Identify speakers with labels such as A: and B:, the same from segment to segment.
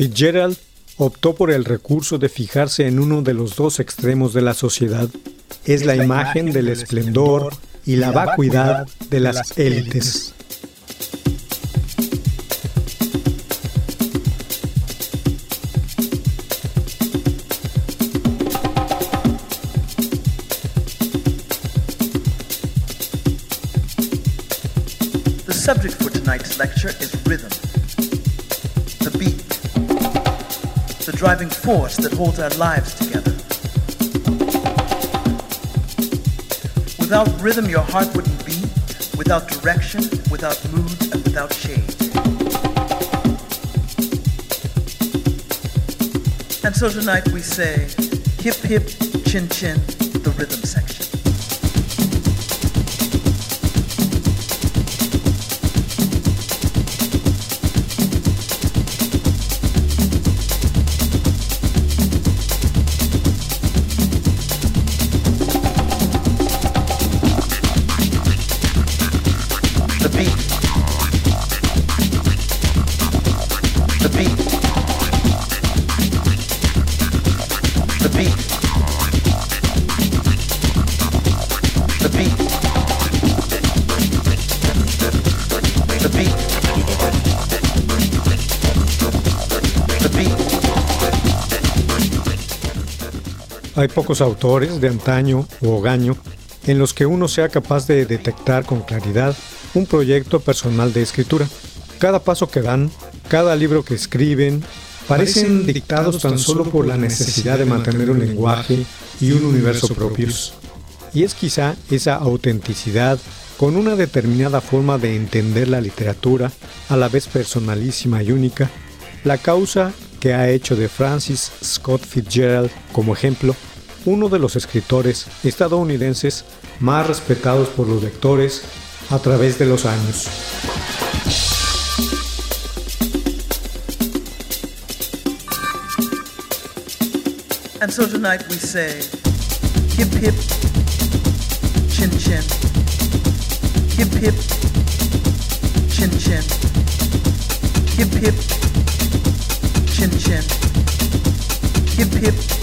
A: Fitzgerald optó por el recurso de fijarse en uno de los dos extremos de la sociedad. Es la imagen del esplendor y la vacuidad de las élites.
B: The subject for tonight's lecture is rhythm, driving force that holds our lives together. Without rhythm, your heart wouldn't beat, without direction, without mood, and without shade. And so tonight we say, hip hip, chin chin, the rhythm section.
A: Hay pocos autores de antaño o hogaño en los que uno sea capaz de detectar con claridad un proyecto personal de escritura. Cada paso que dan, cada libro que escriben, parecen dictados tan solo por la necesidad de mantener un lenguaje y un universo propios. Y es quizá esa autenticidad con una determinada forma de entender la literatura, a la vez personalísima y única, la causa que ha hecho de Francis Scott Fitzgerald, como ejemplo, uno de los escritores estadounidenses más respetados por los lectores a través de los años.
B: And so tonight we say, hip hip, chin chin, hip hip, chin chin, hip hip, chin chin, hip hip,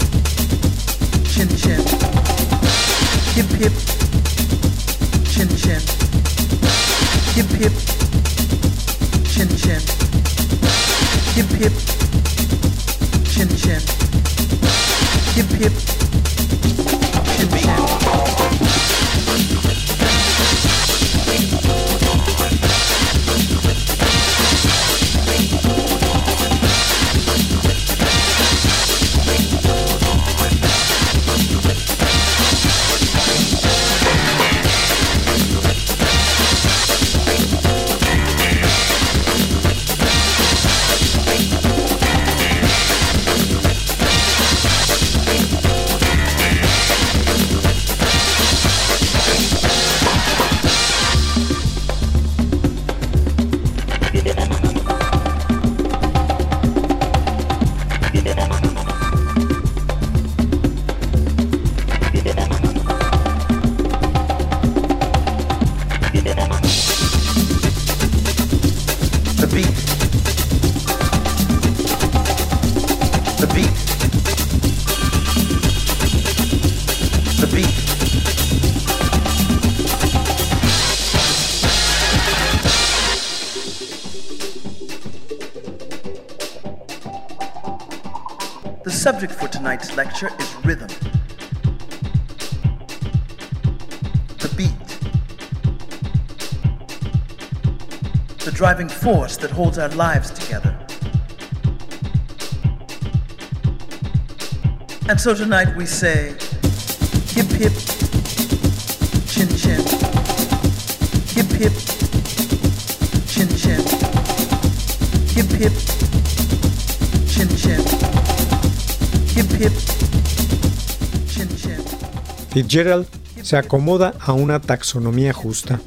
B: chin. Chin, hip hip, chin chin, hip hip, chin chin, hip hip, chin chin. Hip hip. Hip The subject for tonight's lecture is rhythm. The beat. the driving force that holds our lives together. And so tonight we say, hip hip,
A: Fitzgerald se acomoda a una taxonomía justa.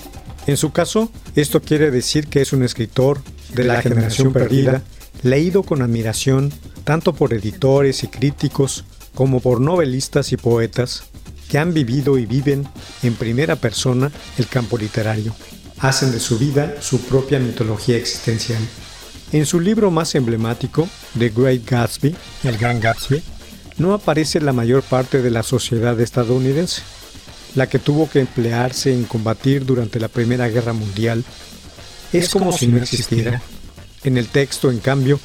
A: En su caso, esto quiere decir que es un escritor de la generación perdida, leído con admiración tanto por editores y críticos como por novelistas y poetas que han vivido y viven en primera persona el campo literario. Hacen de su vida su propia mitología existencial. En su libro más emblemático, The Great Gatsby, El Gran Gatsby, no aparece la mayor parte de la sociedad estadounidense, la que tuvo que emplearse en combatir durante la Primera Guerra Mundial, es, como, si no existiera. En el texto, en cambio,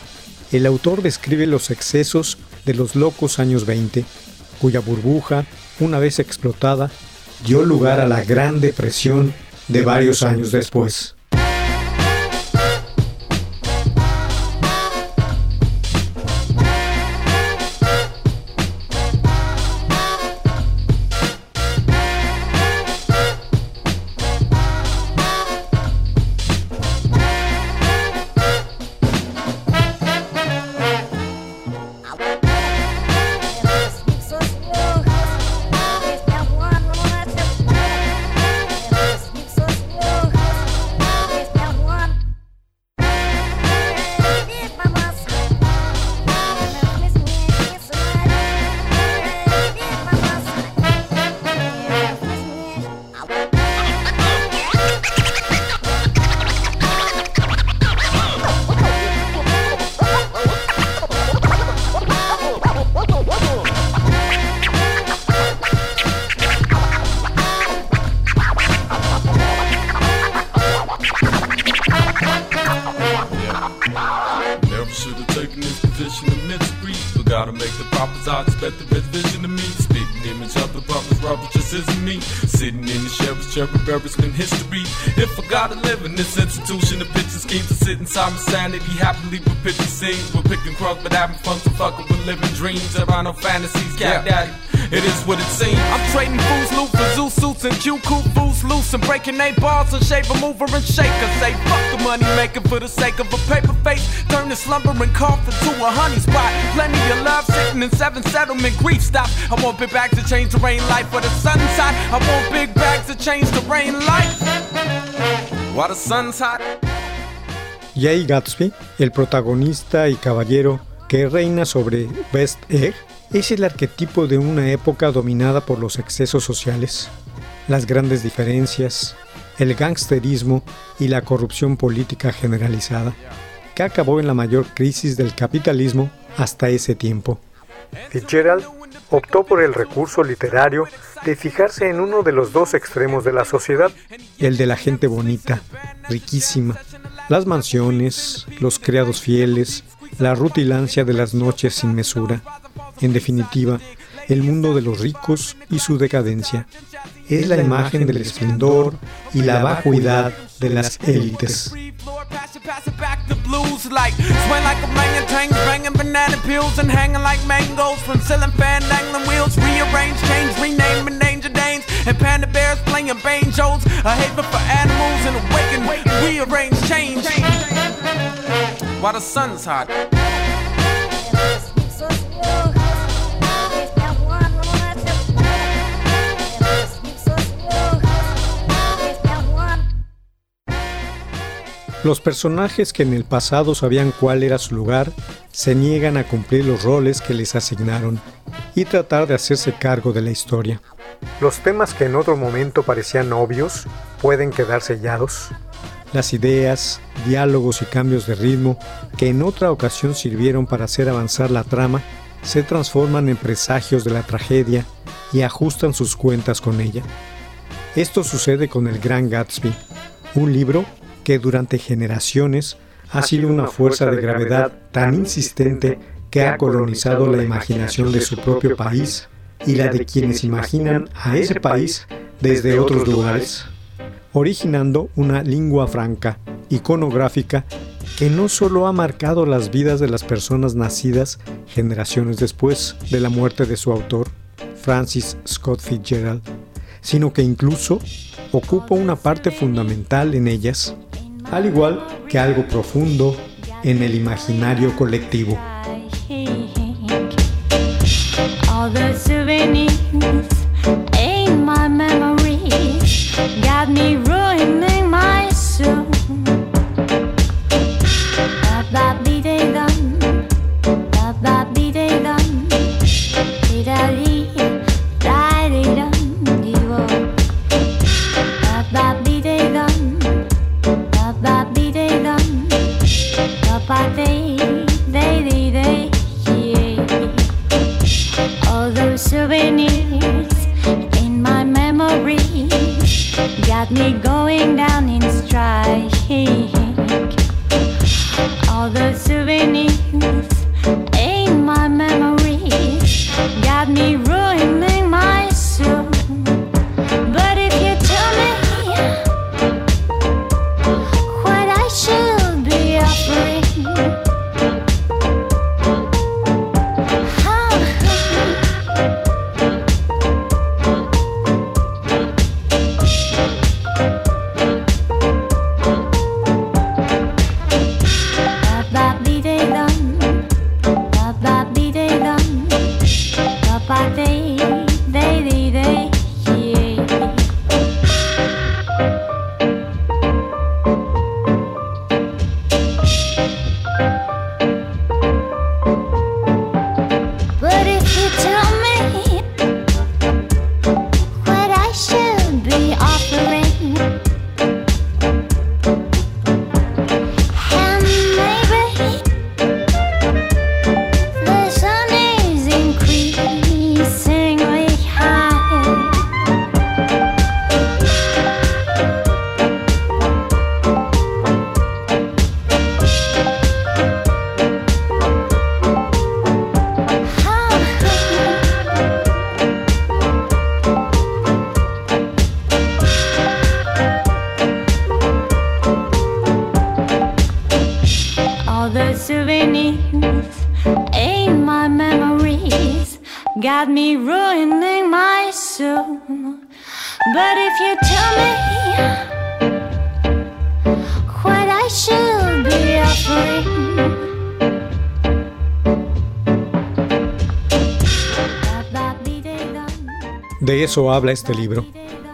A: el autor describe los excesos de los locos años 20, cuya burbuja, una vez explotada, dio lugar a la Gran Depresión de varios años después.
C: My sanity. Happily with picture scenes. We're picking crumbs, but having fun, so fucking with living dreams. There are no fantasies, cat yeah. daddy. It is what it seems. I'm trading fools, loot for zoo suits and Q cool fools loose and breaking eight balls and shave a mover and shaker. Say fuck the money making for the sake of a paper face. Turn the slumbering coffin to a honey spot. Plenty of love sitting in seven settlement grief stop. I want big bags to change the rain life for the sun's hot. I want big bags to change the rain life. While the sun's hot.
A: Jay Gatsby, el protagonista y caballero que reina sobre West Egg, es el arquetipo de una época dominada por los excesos sociales, las grandes diferencias, el gangsterismo y la corrupción política generalizada, que acabó en la mayor crisis del capitalismo hasta ese tiempo. Fitzgerald optó por el recurso literario de fijarse en uno de los dos extremos de la sociedad, el de la gente bonita, riquísima, las mansiones, los criados fieles, la rutilancia de las noches sin mesura. En definitiva, el mundo de los ricos y su decadencia. Es la imagen del esplendor y la vacuidad de las élites. Blues like swing like a orangutan, banging banana peels and hanging like mangoes. From ceiling fan dangling wheels, rearrange, change, rename and danger dames and panda bears playing banjos, a haven for animals and awaken, rearrange, change. While the sun's hot. Los personajes que en el pasado sabían cuál era su lugar se niegan a cumplir los roles que les asignaron y tratar de hacerse cargo de la historia. Los temas que en otro momento parecían obvios pueden quedar sellados. Las ideas, diálogos y cambios de ritmo que en otra ocasión sirvieron para hacer avanzar la trama se transforman en presagios de la tragedia y ajustan sus cuentas con ella. Esto sucede con El Gran Gatsby, un libro que durante generaciones ha sido una fuerza de gravedad tan insistente que ha colonizado la imaginación de su propio país y la de quienes imaginan a ese país desde otros lugares, originando una lengua franca, iconográfica, que no solo ha marcado las vidas de las personas nacidas generaciones después de la muerte de su autor, Francis Scott Fitzgerald, sino que incluso ocupa una parte fundamental en ellas al igual que algo profundo,
D: en el imaginario colectivo. De eso habla este libro,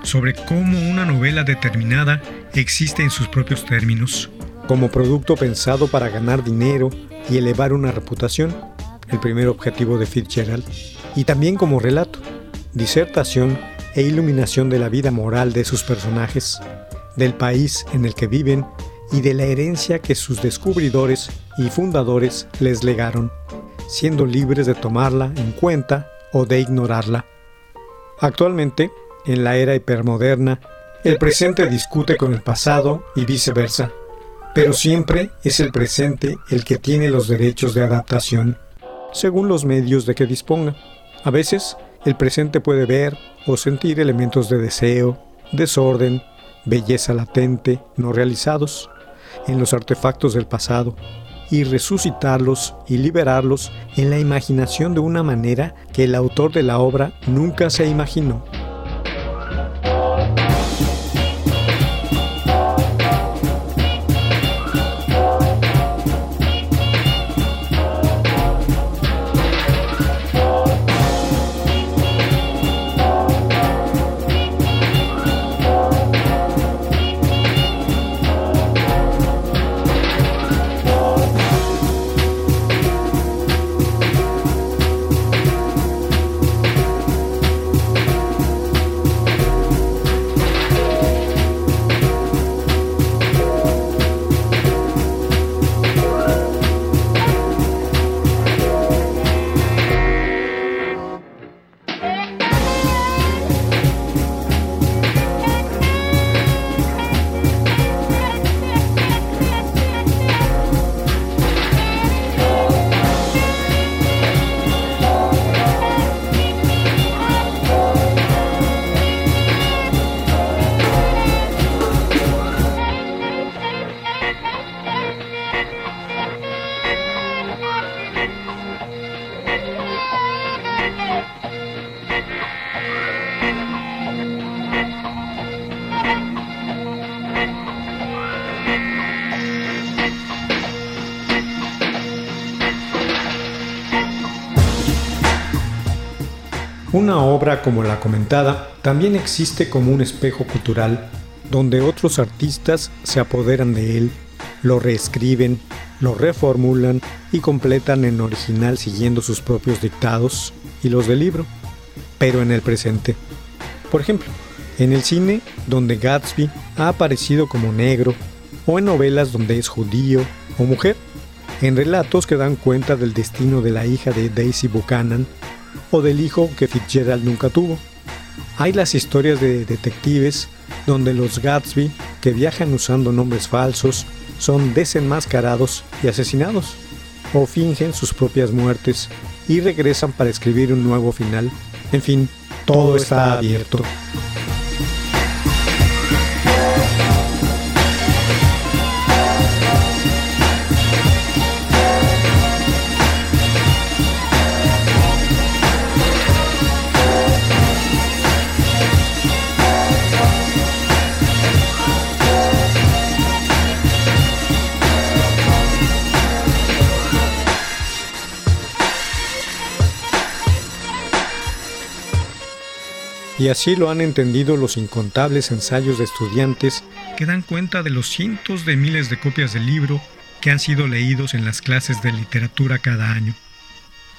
D: sobre cómo una novela determinada existe en sus propios términos, como producto pensado para ganar dinero y elevar una reputación, el primer objetivo de Fitzgerald, y también como relato, disertación e iluminación de la vida moral de sus personajes, del país en el que viven y de la herencia que sus descubridores y fundadores les legaron, siendo libres de tomarla en cuenta o de ignorarla. Actualmente, en la era hipermoderna, el presente discute con el pasado y viceversa, pero siempre es el presente el que tiene los derechos de adaptación, según los medios de que disponga. A veces, el presente puede ver o sentir elementos de deseo, desorden, belleza latente, no realizados, en los artefactos del pasado, y resucitarlos y liberarlos en la imaginación de una manera que el autor de la obra nunca se imaginó.
A: Una obra como la comentada también existe como un espejo cultural donde otros artistas se apoderan de él, lo reescriben, lo reformulan y completan en original siguiendo sus propios dictados y los del libro, pero en el presente. Por ejemplo, en el cine donde Gatsby ha aparecido como negro, o en novelas donde es judío o mujer, en relatos que dan cuenta del destino de la hija de Daisy Buchanan o del hijo que Fitzgerald nunca tuvo. Hay las historias de detectives donde los Gatsby, que viajan usando nombres falsos, son desenmascarados y asesinados, o fingen sus propias muertes y regresan para escribir un nuevo final. En fin, todo está abierto. Y así lo han entendido los incontables ensayos de estudiantes que dan cuenta de los cientos de miles de copias del libro que han sido leídos en las clases de literatura cada año.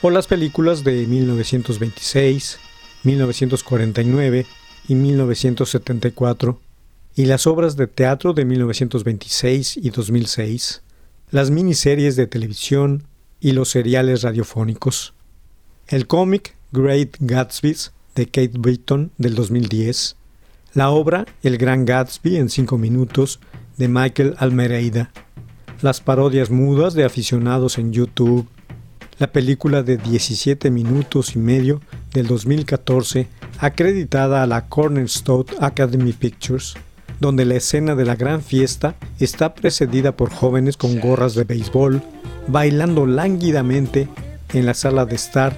A: O las películas de 1926, 1949 y 1974, y las obras de teatro de 1926 y 2006, las miniseries de televisión y los seriales radiofónicos. El cómic Great Gatsby's de Kate Britton del 2010, la obra El Gran Gatsby en 5 minutos de Michael Almereida, las parodias mudas de aficionados en YouTube, la película de 17 minutos y medio del 2014 acreditada a la Cornerstone Academy Pictures, donde la escena de la gran fiesta está precedida por jóvenes con gorras de béisbol bailando lánguidamente en la sala de estar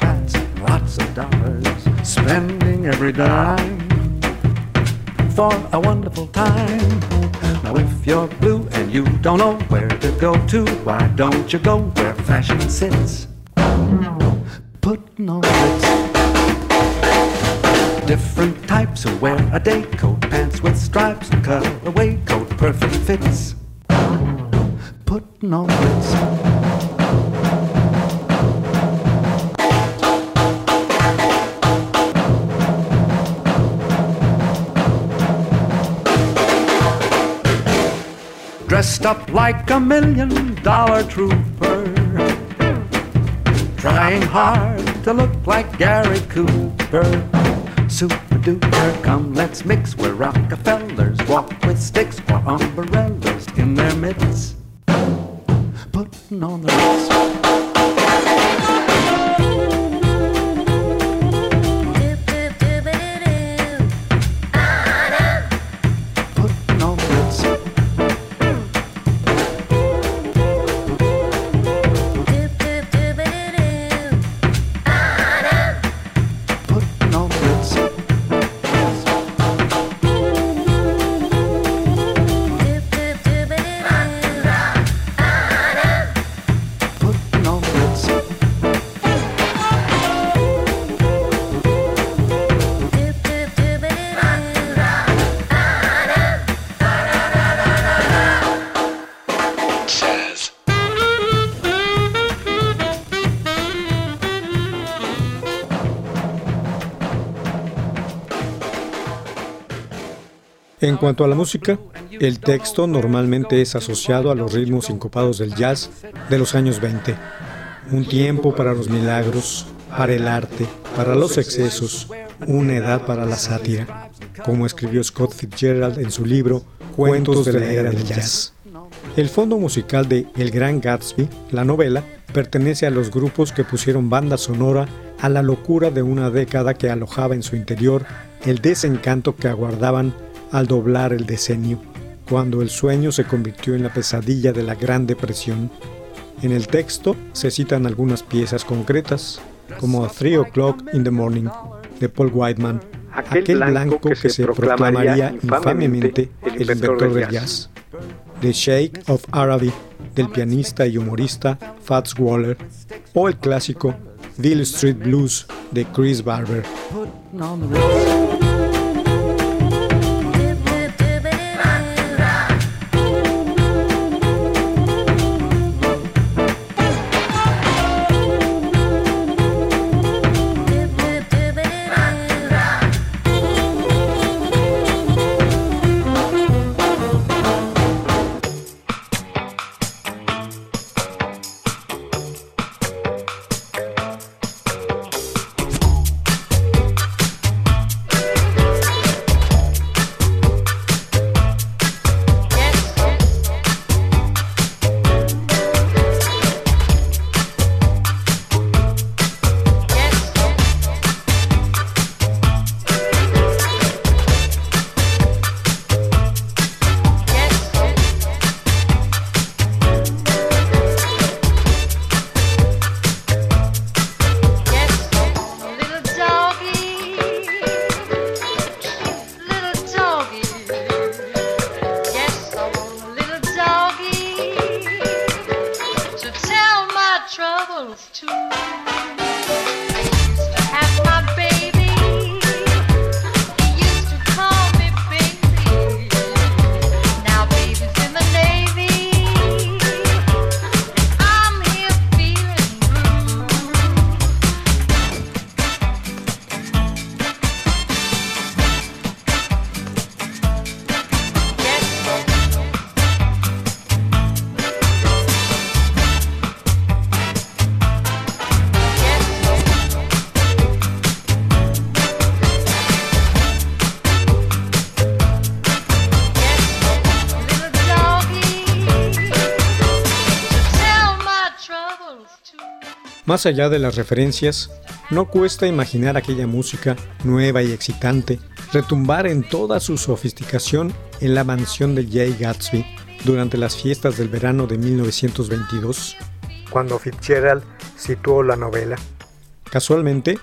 E: every dime for a wonderful time. Now, if you're blue and you don't know where to go to, why don't you go where fashion sits? Putting on Ritz. Different types who wear a day coat, pants with stripes, and cutaway coat, perfect fits. Putting on Ritz. Dressed up like a million dollar trooper, trying hard to look like Gary Cooper. Super duper, come let's mix where Rockefellers walk with sticks or umbrellas in their midst, putting on the Ritz.
A: En cuanto a la música, el texto normalmente es asociado a los ritmos sincopados del jazz de los años 20. Un tiempo para los milagros, para el arte, para los excesos, una edad para la sátira, como escribió Scott Fitzgerald en su libro Cuentos de la Era del Jazz. El fondo musical de El Gran Gatsby, la novela, pertenece a los grupos que pusieron banda sonora a la locura de una década que alojaba en su interior el desencanto que aguardaban al doblar el decenio, cuando el sueño se convirtió en la pesadilla de la Gran Depresión. En el texto se citan algunas piezas concretas, como A Three O'Clock in the Morning, de Paul Whiteman, aquel, blanco, que, se proclamaría infamemente el inventor del jazz. The Shake of Araby, del pianista y humorista Fats Waller, o el clásico Bill Street Blues de Chris Barber. Más allá de las referencias, no cuesta imaginar aquella música nueva y excitante retumbar en toda su sofisticación en la mansión de Jay Gatsby durante las fiestas del verano de 1922, cuando Fitzgerald situó la novela. Casualmente,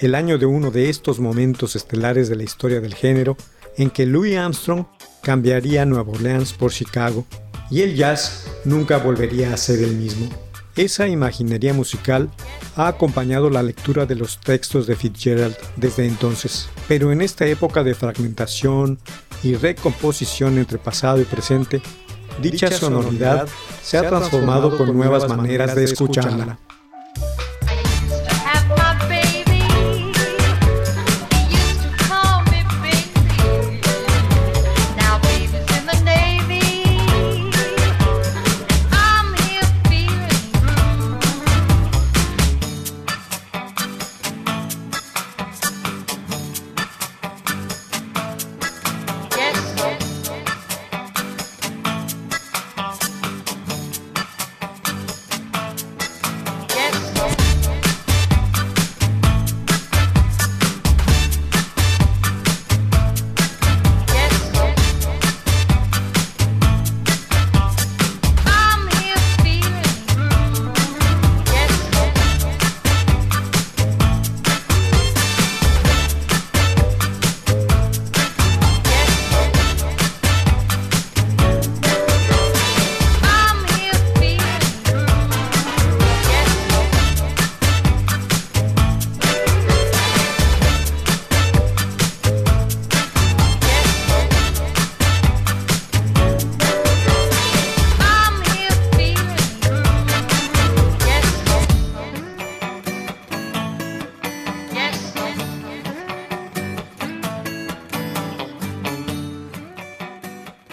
A: el año de uno de estos momentos estelares de la historia del género, en que Louis Armstrong cambiaría Nueva Orleans por Chicago, y el jazz nunca volvería a ser el mismo. Esa imaginería musical ha acompañado la lectura de los textos de Fitzgerald desde entonces, pero en esta época de fragmentación y recomposición entre pasado y presente, dicha sonoridad se ha transformado con nuevas maneras de escucharla.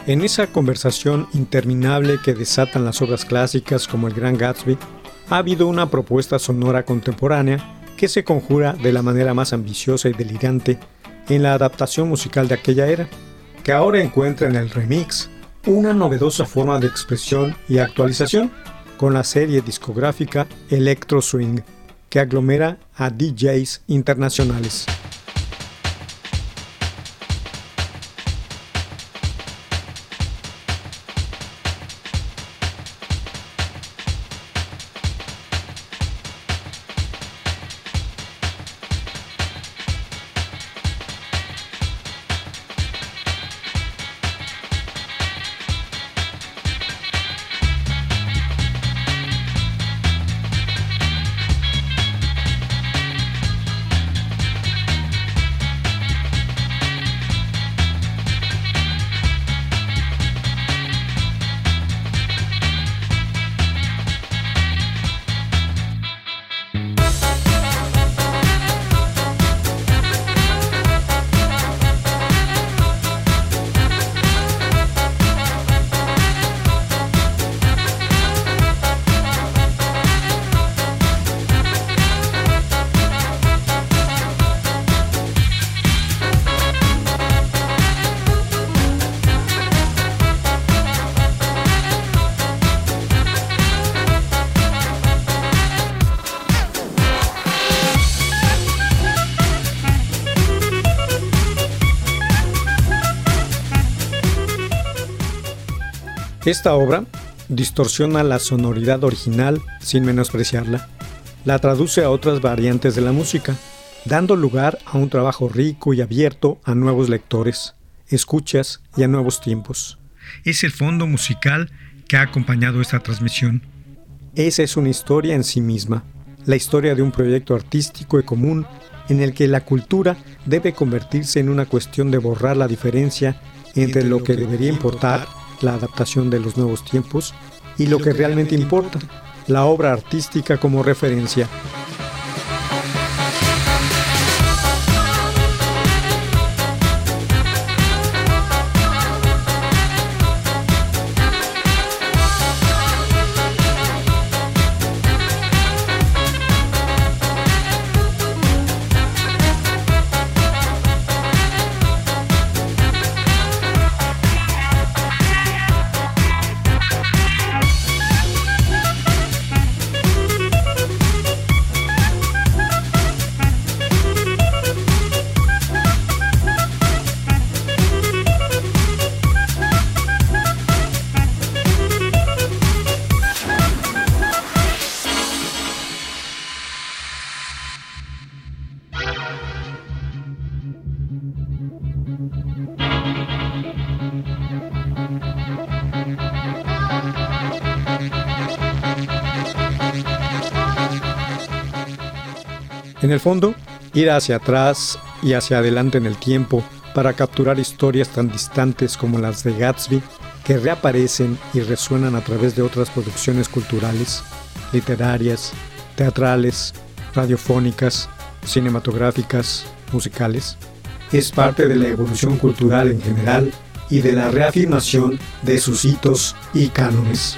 A: En esa conversación interminable que desatan las obras clásicas como El Gran Gatsby, ha habido una propuesta sonora contemporánea que se conjura de la manera más ambiciosa y delirante en la adaptación musical de aquella era, que ahora encuentra en el remix una novedosa forma de expresión y actualización, con la serie discográfica Electro Swing, que aglomera a DJs internacionales. Esta obra distorsiona la sonoridad original sin menospreciarla. La traduce a otras variantes de la música, dando lugar a un trabajo rico y abierto a nuevos lectores, escuchas y a nuevos tiempos. Es el fondo musical que ha acompañado esta transmisión. Esa es una historia en sí misma, la historia de un proyecto artístico y común en el que la cultura debe convertirse en una cuestión de borrar la diferencia entre lo que debería importar la adaptación de los nuevos tiempos y lo que realmente importa, la obra artística como referencia. En el fondo, ir hacia atrás y hacia adelante en el tiempo para capturar historias tan distantes como las de Gatsby que reaparecen y resuenan a través de otras producciones culturales, literarias, teatrales, radiofónicas, cinematográficas, musicales, es parte de la evolución cultural en general y de la reafirmación de sus hitos y cánones.